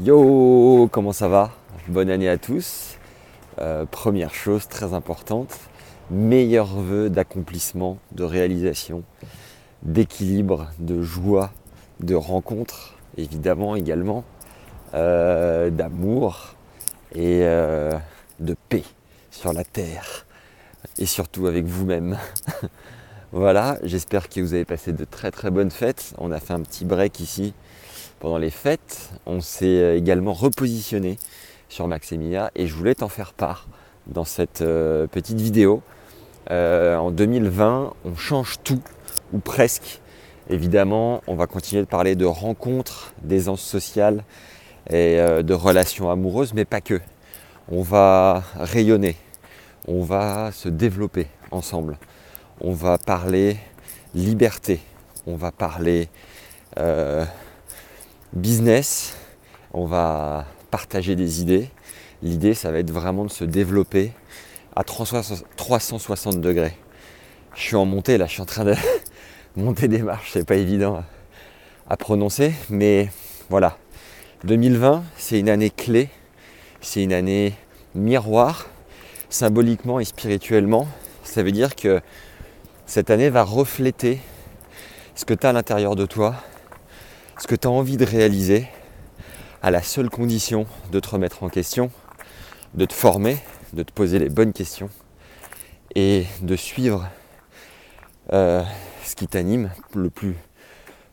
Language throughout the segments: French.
Yo, comment ça va? Bonne année à tous. Euh, première chose très importante, meilleurs vœux d'accomplissement, de réalisation, d'équilibre, de joie, de rencontre, évidemment également, euh, d'amour et euh, de paix sur la terre et surtout avec vous-même. voilà, j'espère que vous avez passé de très très bonnes fêtes. On a fait un petit break ici pendant les fêtes, on s'est également repositionné sur Maximia et je voulais t'en faire part dans cette euh, petite vidéo. Euh, en 2020, on change tout, ou presque. Évidemment, on va continuer de parler de rencontres, d'aisance sociale et euh, de relations amoureuses, mais pas que. On va rayonner, on va se développer ensemble. On va parler liberté, on va parler business, on va partager des idées. L'idée, ça va être vraiment de se développer à 360 degrés. Je suis en montée là, je suis en train de monter des marches, c'est pas évident à prononcer, mais voilà. 2020, c'est une année clé, c'est une année miroir, symboliquement et spirituellement. Ça veut dire que cette année va refléter ce que tu as à l'intérieur de toi, ce que tu as envie de réaliser à la seule condition de te remettre en question, de te former, de te poser les bonnes questions et de suivre euh, ce qui t'anime le plus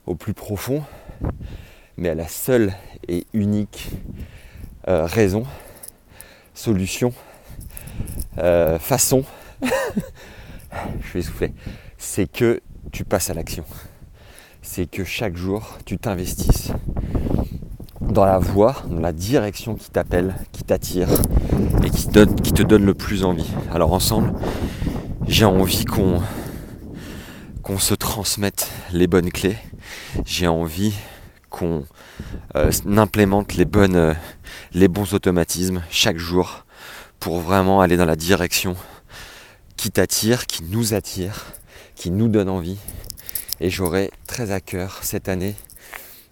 au plus profond, mais à la seule et unique euh, raison, solution, euh, façon, je vais souffler, c'est que tu passes à l'action c'est que chaque jour, tu t'investisses dans la voie, dans la direction qui t'appelle, qui t'attire et qui te, donne, le plus envie. Alors ensemble, j'ai envie qu'on qu'on se transmette les bonnes clés. J'ai envie qu'on euh, implémente les, bonnes, euh, les bons automatismes chaque jour pour vraiment aller dans la direction qui t'attire, qui nous attire, qui nous donne envie et j'aurai très à cœur cette année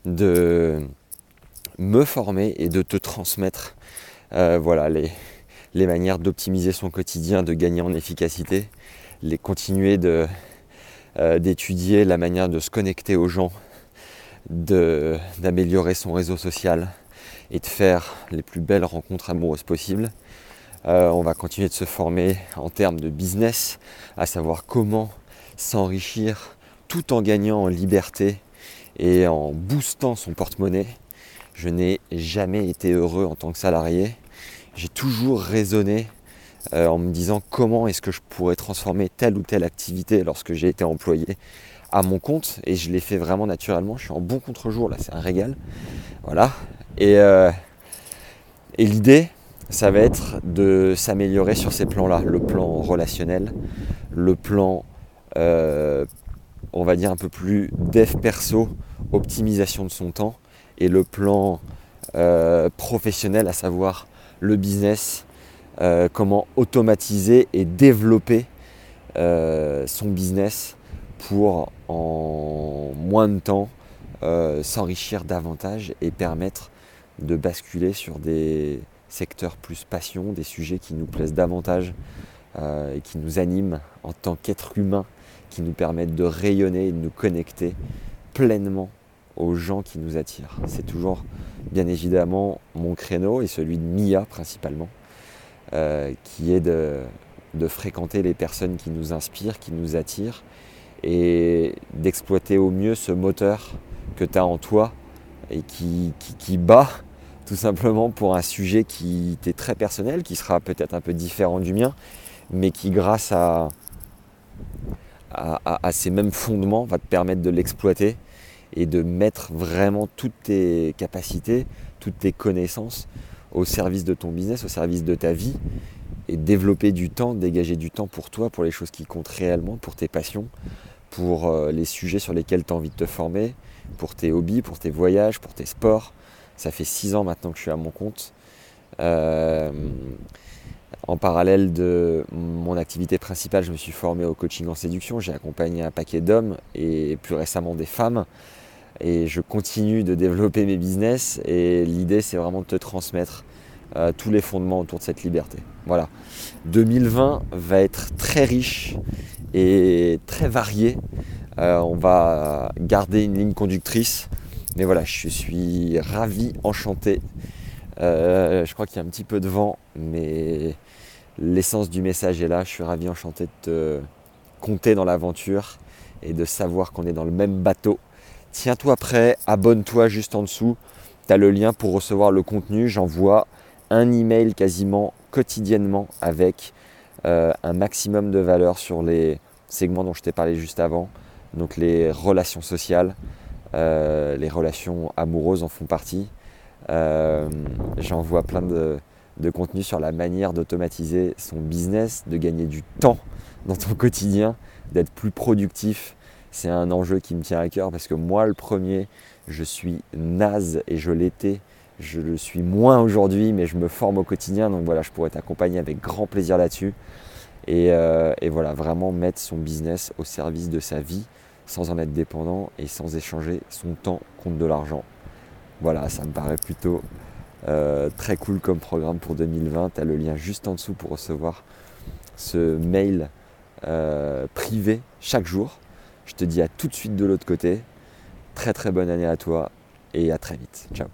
de me former et de te transmettre euh, voilà, les, les manières d'optimiser son quotidien, de gagner en efficacité, les continuer de, euh, d'étudier la manière de se connecter aux gens, d'améliorer son réseau social et de faire les plus belles rencontres amoureuses possibles. Euh, on va continuer de se former en termes de business, à savoir comment s'enrichir tout en gagnant en liberté et en boostant son porte-monnaie. Je n'ai jamais été heureux en tant que salarié. J'ai toujours raisonné euh, en me disant comment est-ce que je pourrais transformer telle ou telle activité lorsque j'ai été employé à mon compte et je l'ai fait vraiment naturellement. Je suis en bon contre-jour là, c'est un régal. Voilà. Et, euh, l'idée, ça va être de s'améliorer sur ces plans-là. Le plan relationnel, le plan euh, on va dire un peu plus dev perso, optimisation de son temps, et le plan euh, professionnel, à savoir le business, euh, comment automatiser et développer euh, son business pour en moins de temps s'enrichir davantage et permettre de basculer sur des secteurs plus passion, des sujets qui nous plaisent davantage et qui nous animent en tant qu'être humain qui nous permettent de rayonner et de nous connecter pleinement aux gens qui nous attirent. C'est toujours bien évidemment mon créneau et celui de Mia principalement, euh, qui est de, fréquenter les personnes qui nous inspirent, qui nous attirent, et d'exploiter au mieux ce moteur que tu as en toi et qui, qui, bat tout simplement pour un sujet qui est très personnel, qui sera peut-être un peu différent du mien, mais qui grâce à, ces mêmes fondements va te permettre de l'exploiter et de mettre vraiment toutes tes capacités, toutes tes connaissances au service de ton business, au service de ta vie et développer du temps, dégager du temps pour toi, pour les choses qui comptent réellement, pour tes passions, pour euh, les sujets sur lesquels tu as envie de te former, pour tes hobbies, pour tes voyages, pour tes sports. Ça fait six ans maintenant que je suis à mon compte. Euh, en parallèle de mon activité principale, je me suis formé au coaching en séduction. J'ai accompagné un paquet d'hommes et plus récemment des femmes et je continue de développer mes business et l'idée c'est vraiment de te transmettre euh, tous les fondements autour de cette liberté. Voilà. 2020 va être très riche et très varié. Euh, on va garder une ligne conductrice. Mais voilà, je suis ravi, enchanté. Euh, je crois qu'il y a un petit peu de vent, mais l'essence du message est là. Je suis ravi, enchanté de te compter dans l'aventure et de savoir qu'on est dans le même bateau. Tiens-toi prêt, abonne-toi juste en dessous. Tu as le lien pour recevoir le contenu. J'envoie un email quasiment quotidiennement avec euh, un maximum de valeur sur les segments dont je t'ai parlé juste avant. Donc les relations sociales, euh, les relations amoureuses en font partie. Euh, j'envoie plein de, de contenu sur la manière d'automatiser son business, de gagner du temps dans ton quotidien, d'être plus productif. C'est un enjeu qui me tient à cœur parce que moi, le premier, je suis naze et je l'étais. Je le suis moins aujourd'hui, mais je me forme au quotidien. Donc voilà, je pourrais t'accompagner avec grand plaisir là-dessus. Et, euh, et, voilà, vraiment mettre son business au service de sa vie sans en être dépendant et sans échanger son temps contre de l'argent. Voilà, ça me paraît plutôt euh, très cool comme programme pour 2020. Tu as le lien juste en dessous pour recevoir ce mail euh, privé chaque jour. Je te dis à tout de suite de l'autre côté. Très très bonne année à toi et à très vite. Ciao